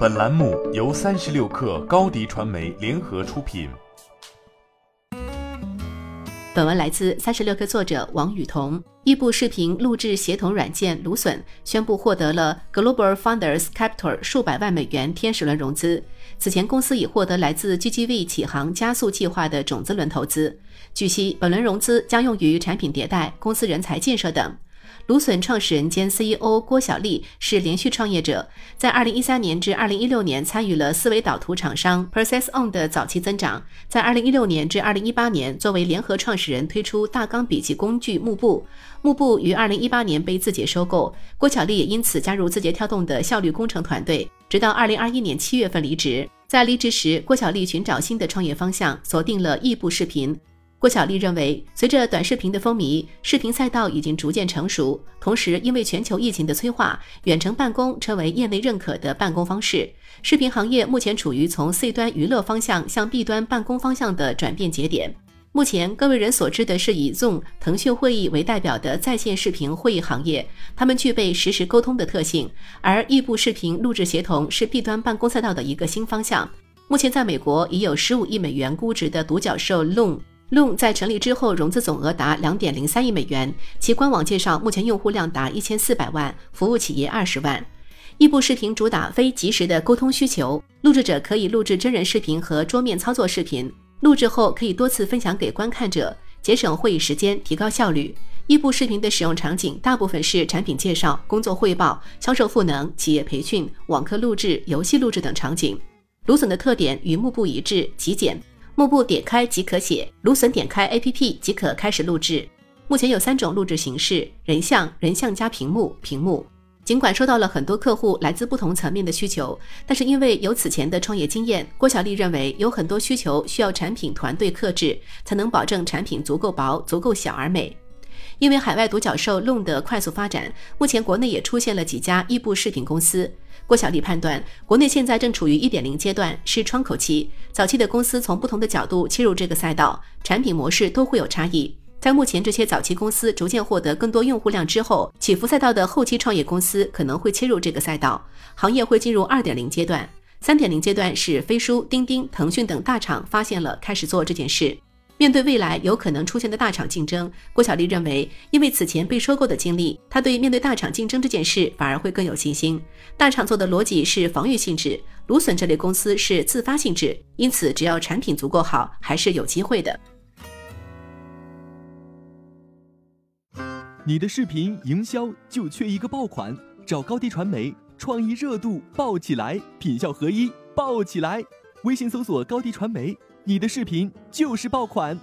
本栏目由三十六氪高低传媒联合出品。本文来自三十六氪作者王雨桐。一部视频录制协同软件芦笋宣布获得了 Global Founders Capital 数百万美元天使轮融资。此前，公司已获得来自 GGV 启航加速计划的种子轮投资。据悉，本轮融资将用于产品迭代、公司人才建设等。芦笋创始人兼 CEO 郭小丽是连续创业者，在2013年至2016年参与了思维导图厂商 ProcessOn 的早期增长，在2016年至2018年作为联合创始人推出大纲笔记工具幕布，幕布于2018年被字节收购，郭小丽也因此加入字节跳动的效率工程团队，直到2021年7月份离职。在离职时，郭小丽寻找新的创业方向，锁定了异步视频。郭晓丽认为，随着短视频的风靡，视频赛道已经逐渐成熟。同时，因为全球疫情的催化，远程办公成为业内认可的办公方式。视频行业目前处于从 C 端娱乐方向向 B 端办公方向的转变节点。目前更为人所知的是以 Zoom、腾讯会议为代表的在线视频会议行业，它们具备实时沟通的特性。而异步视频录制协同是 B 端办公赛道的一个新方向。目前，在美国已有十五亿美元估值的独角兽 Loom。Loom 在成立之后融资总额达两点零三亿美元，其官网介绍目前用户量达一千四百万，服务企业二十万。异步视频主打非即时的沟通需求，录制者可以录制真人视频和桌面操作视频，录制后可以多次分享给观看者，节省会议时间，提高效率。异步视频的使用场景大部分是产品介绍、工作汇报、销售赋能、企业培训、网课录制、游戏录制等场景。芦笋的特点与幕布一致，极简。幕布点开即可写，芦笋点开 APP 即可开始录制。目前有三种录制形式：人像、人像加屏幕、屏幕。尽管收到了很多客户来自不同层面的需求，但是因为有此前的创业经验，郭小丽认为有很多需求需要产品团队克制，才能保证产品足够薄、足够小而美。因为海外独角兽 Loom 的快速发展，目前国内也出现了几家异步视频公司。郭晓丽判断，国内现在正处于一点零阶段，是窗口期。早期的公司从不同的角度切入这个赛道，产品模式都会有差异。在目前这些早期公司逐渐获得更多用户量之后，起伏赛道的后期创业公司可能会切入这个赛道，行业会进入二点零阶段。三点零阶段是飞书、钉钉、腾讯等大厂发现了，开始做这件事。面对未来有可能出现的大厂竞争，郭晓丽认为，因为此前被收购的经历，她对面对大厂竞争这件事反而会更有信心。大厂做的逻辑是防御性质，芦笋这类公司是自发性质，因此只要产品足够好，还是有机会的。你的视频营销就缺一个爆款，找高低传媒，创意热度爆起来，品效合一爆起来。微信搜索高低传媒。你的视频就是爆款。